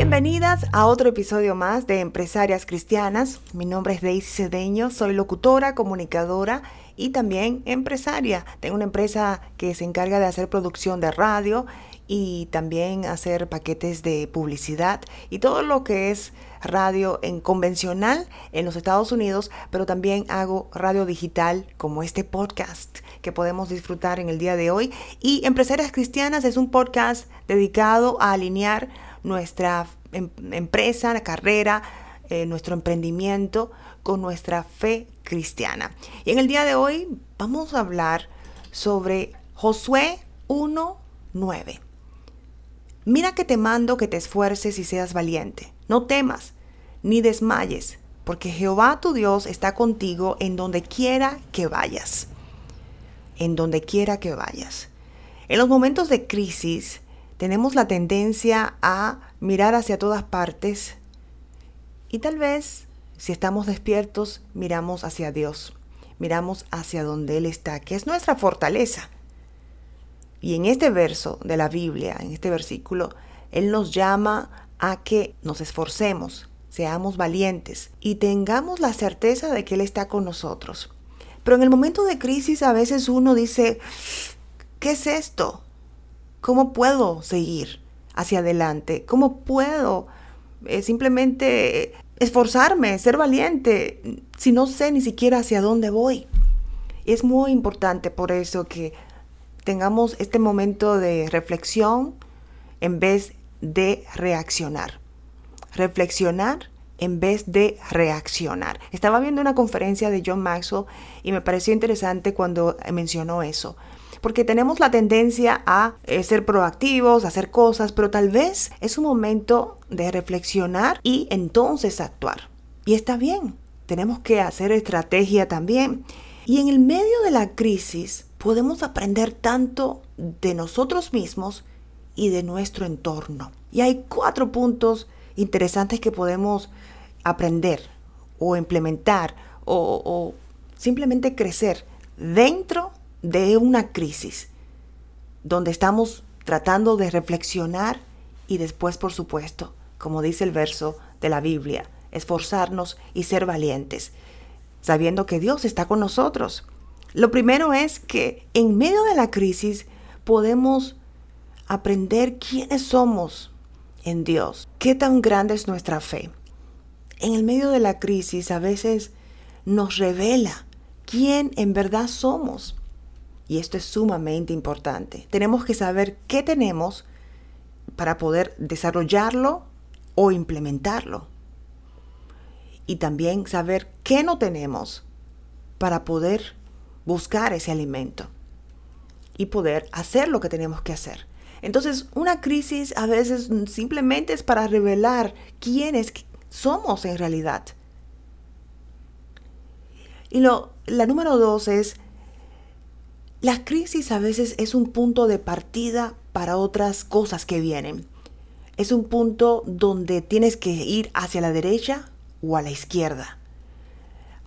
Bienvenidas a otro episodio más de Empresarias Cristianas. Mi nombre es Daisy Cedeño, soy locutora, comunicadora y también empresaria. Tengo una empresa que se encarga de hacer producción de radio y también hacer paquetes de publicidad y todo lo que es radio en convencional en los Estados Unidos, pero también hago radio digital como este podcast que podemos disfrutar en el día de hoy. Y Empresarias Cristianas es un podcast dedicado a alinear nuestra em, empresa, carrera, eh, nuestro emprendimiento con nuestra fe cristiana. Y en el día de hoy vamos a hablar sobre Josué 1.9. Mira que te mando que te esfuerces y seas valiente. No temas, ni desmayes, porque Jehová tu Dios está contigo en donde quiera que vayas. En donde quiera que vayas. En los momentos de crisis tenemos la tendencia a mirar hacia todas partes y tal vez si estamos despiertos miramos hacia Dios, miramos hacia donde Él está, que es nuestra fortaleza. Y en este verso de la Biblia, en este versículo, Él nos llama a que nos esforcemos, seamos valientes y tengamos la certeza de que Él está con nosotros. Pero en el momento de crisis a veces uno dice, ¿qué es esto? ¿Cómo puedo seguir hacia adelante? ¿Cómo puedo eh, simplemente esforzarme, ser valiente, si no sé ni siquiera hacia dónde voy? Es muy importante por eso que tengamos este momento de reflexión en vez de reaccionar. Reflexionar en vez de reaccionar. Estaba viendo una conferencia de John Maxwell y me pareció interesante cuando mencionó eso. Porque tenemos la tendencia a eh, ser proactivos, a hacer cosas, pero tal vez es un momento de reflexionar y entonces actuar. Y está bien, tenemos que hacer estrategia también. Y en el medio de la crisis podemos aprender tanto de nosotros mismos y de nuestro entorno. Y hay cuatro puntos interesantes que podemos aprender o implementar o, simplemente crecer dentro de una crisis donde estamos tratando de reflexionar y después, por supuesto, como dice el verso de la Biblia, esforzarnos y ser valientes, sabiendo que Dios está con nosotros lo primero es que en medio de la crisis podemos aprender quiénes somos en Dios, qué tan grande es nuestra fe. En el medio de la crisis a veces nos revela quién en verdad somos. Y esto es sumamente importante. Tenemos que saber qué tenemos para poder desarrollarlo o implementarlo. Y también saber qué no tenemos para poder buscar ese alimento y poder hacer lo que tenemos que hacer. Entonces, una crisis a veces simplemente es para revelar quiénes somos en realidad. Y lo, la número dos es, la crisis a veces es un punto de partida para otras cosas que vienen. Es un punto donde tienes que ir hacia la derecha o a la izquierda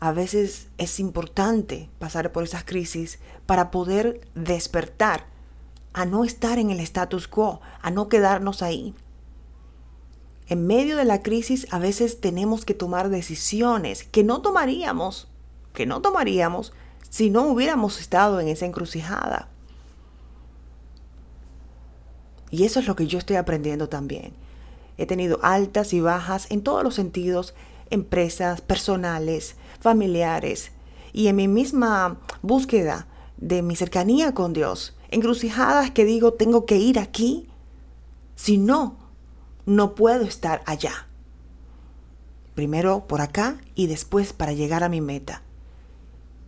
a veces es importante pasar por esas crisis para poder despertar a no estar en el status quo, a no quedarnos ahí. En medio de la crisis a veces tenemos que tomar decisiones que no tomaríamos, que no tomaríamos si no hubiéramos estado en esa encrucijada. Y eso es lo que yo estoy aprendiendo también. He tenido altas y bajas en todos los sentidos, empresas, personales, familiares y en mi misma búsqueda de mi cercanía con Dios, encrucijadas que digo, tengo que ir aquí, si no, no puedo estar allá. Primero por acá y después para llegar a mi meta.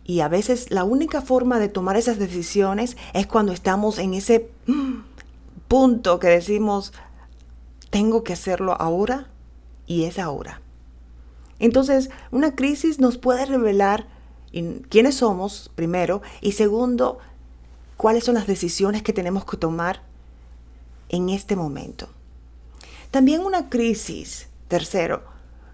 Y a veces la única forma de tomar esas decisiones es cuando estamos en ese punto que decimos, tengo que hacerlo ahora y es ahora. Entonces, una crisis nos puede revelar quiénes somos, primero, y segundo, cuáles son las decisiones que tenemos que tomar en este momento. También una crisis, tercero,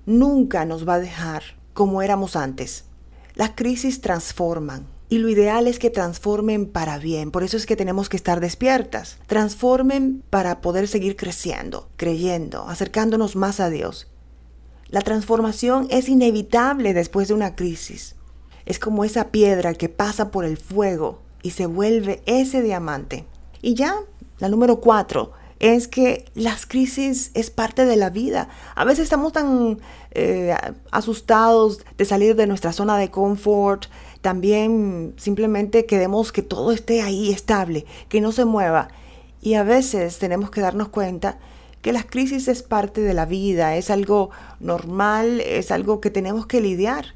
nunca nos va a dejar como éramos antes. Las crisis transforman Y lo ideal es que transformen para bien. Por eso es que tenemos que estar despiertas. Transformen para poder seguir creciendo, creyendo, acercándonos más a Dios. La transformación es inevitable después de una crisis. Es como esa piedra que pasa por el fuego y se vuelve ese diamante. Y ya, la número cuatro, es que las crisis es parte de la vida. A veces estamos tan eh, asustados de salir de nuestra zona de confort. También simplemente queremos que todo esté ahí estable, que no se mueva. Y a veces tenemos que darnos cuenta que las crisis es parte de la vida, es algo normal, es algo que tenemos que lidiar.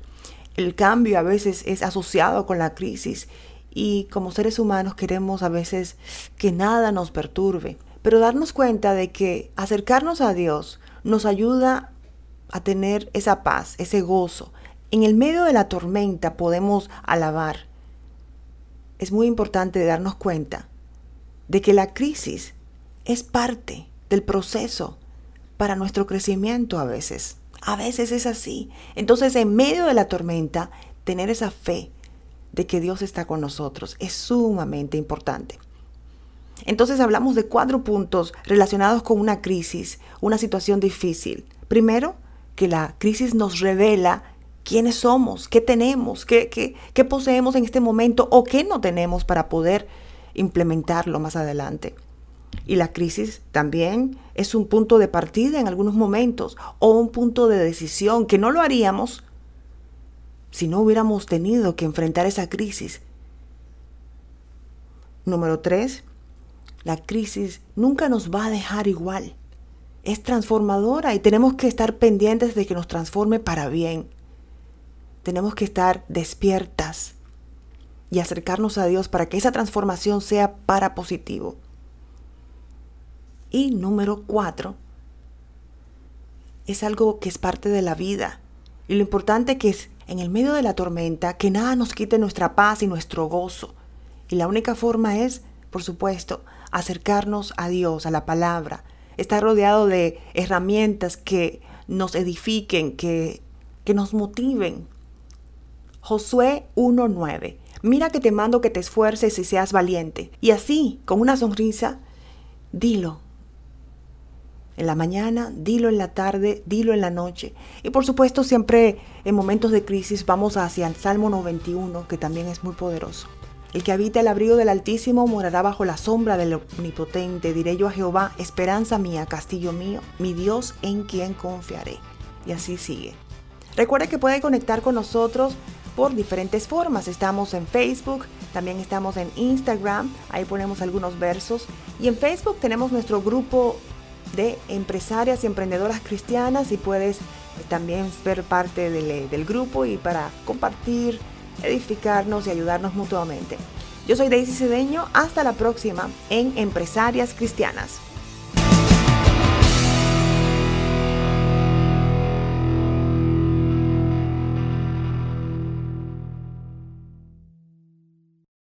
El cambio a veces es asociado con la crisis y como seres humanos queremos a veces que nada nos perturbe pero darnos cuenta de que acercarnos a Dios nos ayuda a tener esa paz, ese gozo. En el medio de la tormenta podemos alabar. Es muy importante darnos cuenta de que la crisis es parte del proceso para nuestro crecimiento a veces. A veces es así. Entonces, en medio de la tormenta, tener esa fe de que Dios está con nosotros es sumamente importante. Entonces hablamos de cuatro puntos relacionados con una crisis, una situación difícil. Primero, que la crisis nos revela quiénes somos, qué tenemos, qué, poseemos en este momento o qué no tenemos para poder implementarlo más adelante. Y la crisis también es un punto de partida en algunos momentos o un punto de decisión que no lo haríamos si no hubiéramos tenido que enfrentar esa crisis. Número tres, la crisis nunca nos va a dejar igual. Es transformadora y tenemos que estar pendientes de que nos transforme para bien. Tenemos que estar despiertas y acercarnos a Dios para que esa transformación sea para positivo. Y número cuatro, es algo que es parte de la vida. Y lo importante que es en el medio de la tormenta, que nada nos quite nuestra paz y nuestro gozo. Y la única forma es, por supuesto, acercarnos a Dios, a la palabra, estar rodeado de herramientas que nos edifiquen, que, que nos motiven. Josué 1.9. Mira que te mando que te esfuerces y seas valiente. Y así, con una sonrisa, dilo. En la mañana, dilo en la tarde, dilo en la noche. Y por supuesto, siempre en momentos de crisis vamos hacia el Salmo 91, que también es muy poderoso. El que habita el abrigo del Altísimo morará bajo la sombra del Omnipotente. Diré yo a Jehová, esperanza mía, castillo mío, mi Dios en quien confiaré. Y así sigue. Recuerde que puede conectar con nosotros por diferentes formas. Estamos en Facebook, también estamos en Instagram, ahí ponemos algunos versos. Y en Facebook tenemos nuestro grupo de empresarias y emprendedoras cristianas y puedes también ser parte del, del grupo y para compartir edificarnos y ayudarnos mutuamente. Yo soy Daisy Cedeño, hasta la próxima en Empresarias Cristianas.